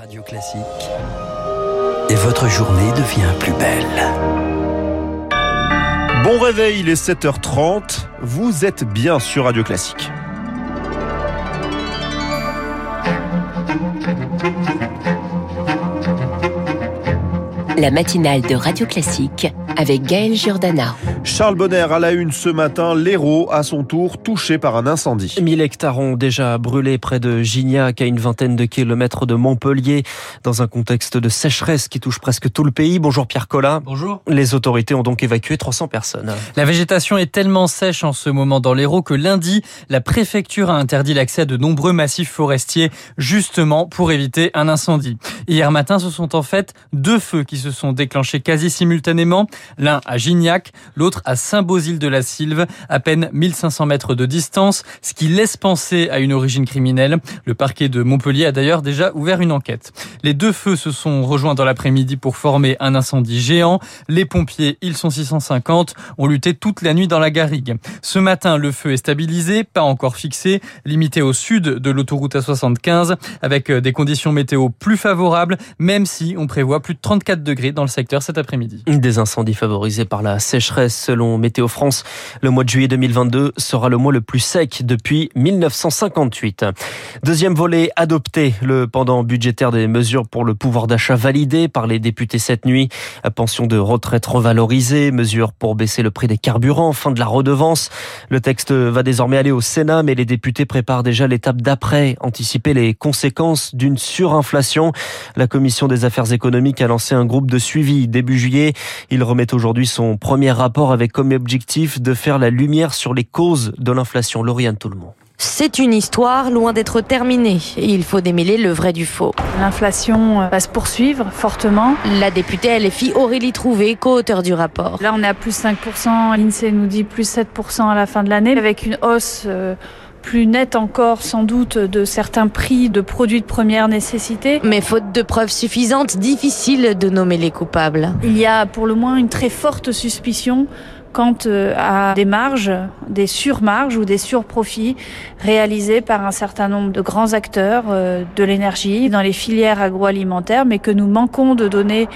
Radio Classique. Et votre journée devient plus belle. Bon réveil, il est 7h30. Vous êtes bien sur Radio Classique. La matinale de Radio Classique avec Gaël Giordana. Charles Bonner à la une ce matin, l'Hérault à son tour touché par un incendie. 1000 hectares ont déjà brûlé près de Gignac à une vingtaine de kilomètres de Montpellier dans un contexte de sécheresse qui touche presque tout le pays. Bonjour Pierre Collat. Bonjour. Les autorités ont donc évacué 300 personnes. La végétation est tellement sèche en ce moment dans l'Hérault que lundi, la préfecture a interdit l'accès à de nombreux massifs forestiers justement pour éviter un incendie. Hier matin, ce sont en fait deux feux qui se sont déclenchés quasi simultanément, l'un à Gignac, l'autre à Saint-Bosile-de-la-Sylve, à peine 1500 mètres de distance, ce qui laisse penser à une origine criminelle. Le parquet de Montpellier a d'ailleurs déjà ouvert une enquête. Les deux feux se sont rejoints dans l'après-midi pour former un incendie géant. Les pompiers, ils sont 650, ont lutté toute la nuit dans la garrigue. Ce matin, le feu est stabilisé, pas encore fixé, limité au sud de l'autoroute A75, avec des conditions météo plus favorables, même si on prévoit plus de 34 degrés dans le secteur cet après-midi. Des incendies favorisés par la sécheresse Selon Météo France, le mois de juillet 2022 sera le mois le plus sec depuis 1958. Deuxième volet adopté, le pendant budgétaire des mesures pour le pouvoir d'achat validé par les députés cette nuit. Pension de retraite revalorisée, mesures pour baisser le prix des carburants, fin de la redevance. Le texte va désormais aller au Sénat, mais les députés préparent déjà l'étape d'après, anticiper les conséquences d'une surinflation. La Commission des affaires économiques a lancé un groupe de suivi début juillet. Il remet aujourd'hui son premier rapport avec avec comme objectif de faire la lumière sur les causes de l'inflation. Lauriane Tout-le-Monde. C'est une histoire loin d'être terminée il faut démêler le vrai du faux. L'inflation va se poursuivre fortement. La députée LFI Aurélie Trouvé, co-auteur du rapport. Là, on est à plus 5%, l'INSEE nous dit plus 7% à la fin de l'année, avec une hausse euh, plus nette encore sans doute de certains prix de produits de première nécessité. Mais faute de preuves suffisantes, difficile de nommer les coupables. Il y a pour le moins une très forte suspicion quant euh, à des marges, des surmarges ou des surprofits réalisés par un certain nombre de grands acteurs euh, de l'énergie dans les filières agroalimentaires, mais que nous manquons de données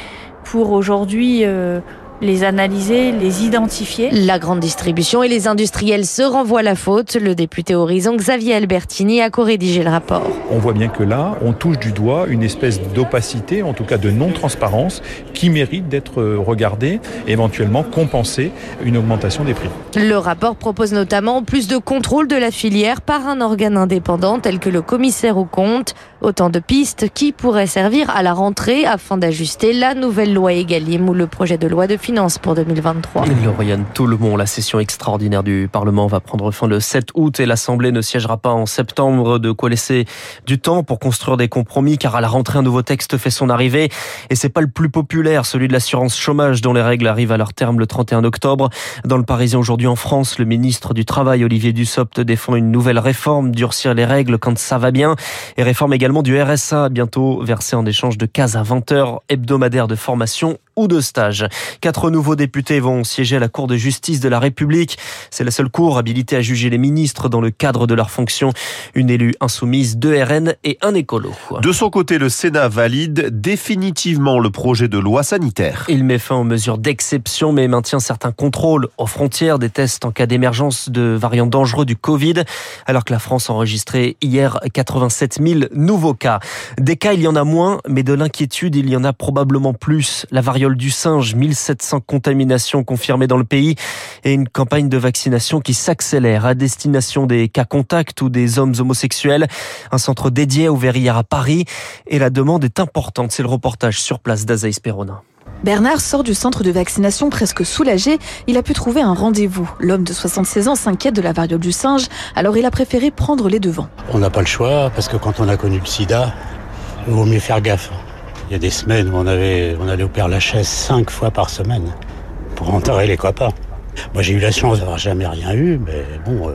pour aujourd'hui euh, les analyser, les identifier. La grande distribution et les industriels se renvoient la faute. Le député Horizon Xavier Albertini a co-rédigé le rapport. On voit bien que là, on touche du doigt une espèce d'opacité, en tout cas de non-transparence, qui mérite d'être regardée, éventuellement compenser une augmentation des prix. Le rapport propose notamment plus de contrôle de la filière par un organe indépendant tel que le commissaire aux comptes. Autant de pistes qui pourraient servir à la rentrée afin d'ajuster la nouvelle loi Egalim ou le projet de loi de finances pour 2023. Lauriane monde, la session extraordinaire du Parlement va prendre fin le 7 août et l'Assemblée ne siégera pas en septembre. De quoi laisser du temps pour construire des compromis car à la rentrée un nouveau texte fait son arrivée et c'est pas le plus populaire, celui de l'assurance chômage dont les règles arrivent à leur terme le 31 octobre. Dans le Parisien aujourd'hui en France, le ministre du Travail Olivier Dussopt défend une nouvelle réforme, durcir les règles quand ça va bien et réforme également du RSA, bientôt versé en échange de 15 à 20 heures hebdomadaires de formation ou de stage. Quatre nouveaux députés vont siéger à la Cour de justice de la République. C'est la seule cour habilitée à juger les ministres dans le cadre de leur fonction. Une élue insoumise, deux RN et un écolo. De son côté, le Sénat valide définitivement le projet de loi sanitaire. Il met fin aux mesures d'exception mais maintient certains contrôles aux frontières, des tests en cas d'émergence de variants dangereux du Covid, alors que la France a enregistré hier 87 000 nouveaux cas. Des cas, il y en a moins, mais de l'inquiétude, il y en a probablement plus. La variante du singe, 1700 contaminations confirmées dans le pays et une campagne de vaccination qui s'accélère à destination des cas contacts ou des hommes homosexuels. Un centre dédié ouvert hier à Paris et la demande est importante. C'est le reportage sur place d'Azaïs Perona. Bernard sort du centre de vaccination presque soulagé. Il a pu trouver un rendez-vous. L'homme de 76 ans s'inquiète de la variole du singe, alors il a préféré prendre les devants. On n'a pas le choix parce que quand on a connu le sida, il vaut mieux faire gaffe. Il y a des semaines où on, allait au Père Lachaise cinq fois par semaine pour enterrer les copains. Moi, j'ai eu la chance d'avoir jamais rien eu, mais bon, euh,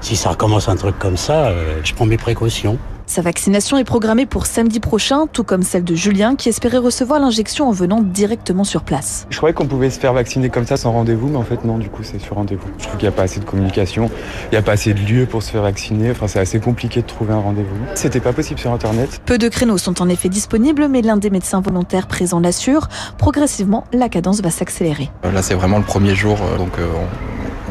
si ça recommence un truc comme ça, euh, je prends mes précautions. Sa vaccination est programmée pour samedi prochain, tout comme celle de Julien qui espérait recevoir l'injection en venant directement sur place. Je croyais qu'on pouvait se faire vacciner comme ça sans rendez-vous, mais en fait non, du coup c'est sur rendez-vous. Je trouve qu'il n'y a pas assez de communication, il n'y a pas assez de lieux pour se faire vacciner, enfin c'est assez compliqué de trouver un rendez-vous. C'était pas possible sur internet. Peu de créneaux sont en effet disponibles, mais l'un des médecins volontaires présents l'assure, progressivement la cadence va s'accélérer. Là c'est vraiment le premier jour, euh, donc euh,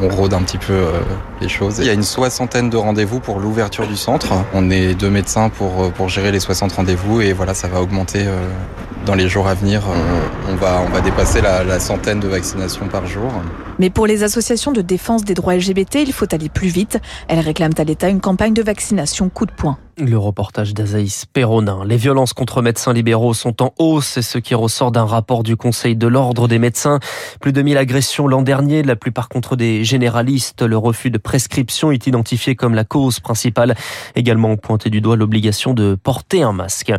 on rôde un petit peu euh, les choses. Il y a une soixantaine de rendez-vous pour l'ouverture du centre. On est deux médecins pour, euh, pour gérer les 60 rendez-vous et voilà, ça va augmenter euh, dans les jours à venir. On va, on va dépasser la, la centaine de vaccinations par jour. Mais pour les associations de défense des droits LGBT, il faut aller plus vite. Elles réclament à l'État une campagne de vaccination coup de poing. Le reportage d'Azaïs Perronin. Les violences contre médecins libéraux sont en hausse, c'est ce qui ressort d'un rapport du Conseil de l'Ordre des médecins. Plus de 1000 agressions l'an dernier, la plupart contre des généralistes. Le refus de prescription est identifié comme la cause principale. Également pointé du doigt l'obligation de porter un masque.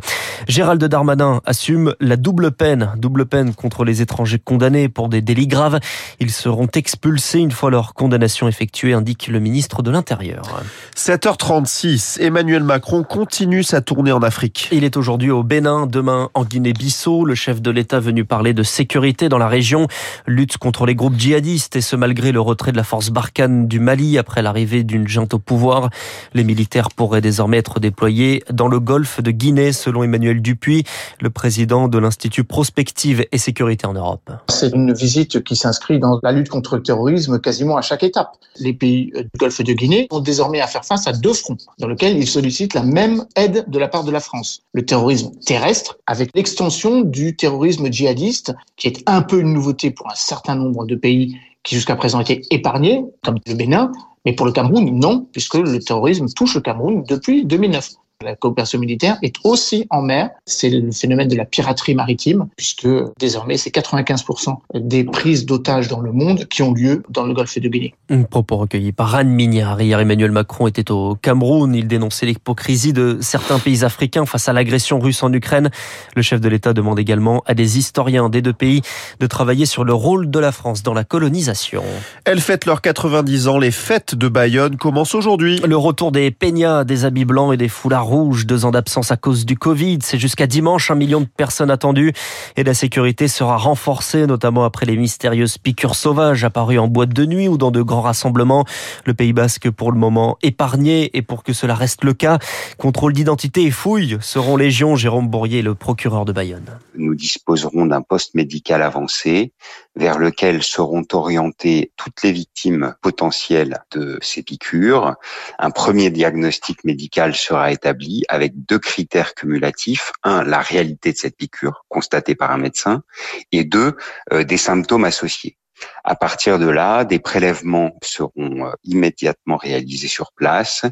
Gérald Darmanin assume la double peine, double peine contre les étrangers condamnés pour des délits graves. Ils seront expulsés une fois leur condamnation effectuée, indique le ministre de l'Intérieur. 7h36, Emmanuel Macron continue sa tournée en Afrique. Il est aujourd'hui au Bénin, demain en Guinée-Bissau. Le chef de l'État venu parler de sécurité dans la région, lutte contre les groupes djihadistes et ce malgré le retrait de la force Barkhane du Mali après l'arrivée d'une junte au pouvoir. Les militaires pourraient désormais être déployés dans le golfe de Guinée, selon Emmanuel Dupuis, le président de l'Institut Prospective et Sécurité en Europe. C'est une visite qui s'inscrit dans la lutte contre le terrorisme quasiment à chaque étape. Les pays du golfe de Guinée ont désormais à faire face à deux fronts dans lesquels ils sollicitent la même aide de la part de la France. Le terrorisme terrestre avec l'extension du terrorisme djihadiste qui est un peu une nouveauté pour un certain nombre de pays qui jusqu'à présent étaient épargnés, comme le Bénin, mais pour le Cameroun, non, puisque le terrorisme touche le Cameroun depuis 2009. La coopération militaire est aussi en mer. C'est le phénomène de la piraterie maritime, puisque désormais, c'est 95% des prises d'otages dans le monde qui ont lieu dans le golfe de Guinée. Un propos recueilli par Anne Mignard. Hier, Emmanuel Macron était au Cameroun. Il dénonçait l'hypocrisie de certains pays africains face à l'agression russe en Ukraine. Le chef de l'État demande également à des historiens des deux pays de travailler sur le rôle de la France dans la colonisation. Elles fêtent leurs 90 ans. Les fêtes de Bayonne commencent aujourd'hui. Le retour des peignas, des habits blancs et des foulards rouge, deux ans d'absence à cause du Covid. C'est jusqu'à dimanche un million de personnes attendues et la sécurité sera renforcée, notamment après les mystérieuses piqûres sauvages apparues en boîte de nuit ou dans de grands rassemblements. Le Pays Basque pour le moment épargné et pour que cela reste le cas, contrôle d'identité et fouilles seront légion. Jérôme Bourrier, le procureur de Bayonne. Nous disposerons d'un poste médical avancé vers lequel seront orientées toutes les victimes potentielles de ces piqûres. Un premier diagnostic médical sera établi avec deux critères cumulatifs. Un, la réalité de cette piqûre constatée par un médecin et deux, euh, des symptômes associés. À partir de là, des prélèvements seront euh, immédiatement réalisés sur place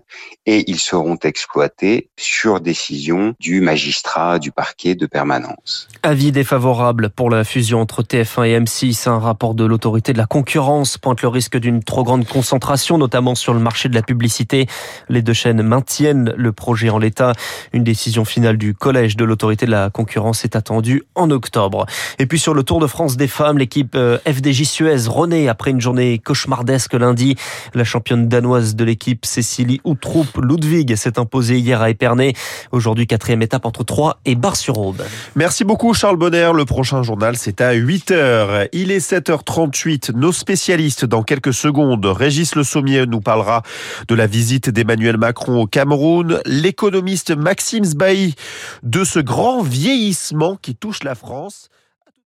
et ils seront exploités sur décision du magistrat du parquet de permanence. Avis défavorable pour la fusion entre TF1 et M6. Un rapport de l'autorité de la concurrence pointe le risque d'une trop grande concentration, notamment sur le marché de la publicité. Les deux chaînes maintiennent le projet en l'état. Une décision finale du collège de l'autorité de la concurrence est attendue en octobre. Et puis sur le Tour de France des femmes, l'équipe euh, FDJ Suez après une journée cauchemardesque lundi. La championne danoise de l'équipe Cécilie Outroup Ludwig s'est imposée hier à Épernay. Aujourd'hui, quatrième étape entre Troyes et Bar-sur-Aube. Merci beaucoup Charles Bonner. Le prochain journal, c'est à 8h. Il est 7h38. Nos spécialistes dans quelques secondes. Régis Le Sommier nous parlera de la visite d'Emmanuel Macron au Cameroun. L'économiste Maxime Sbailly de ce grand vieillissement qui touche la France.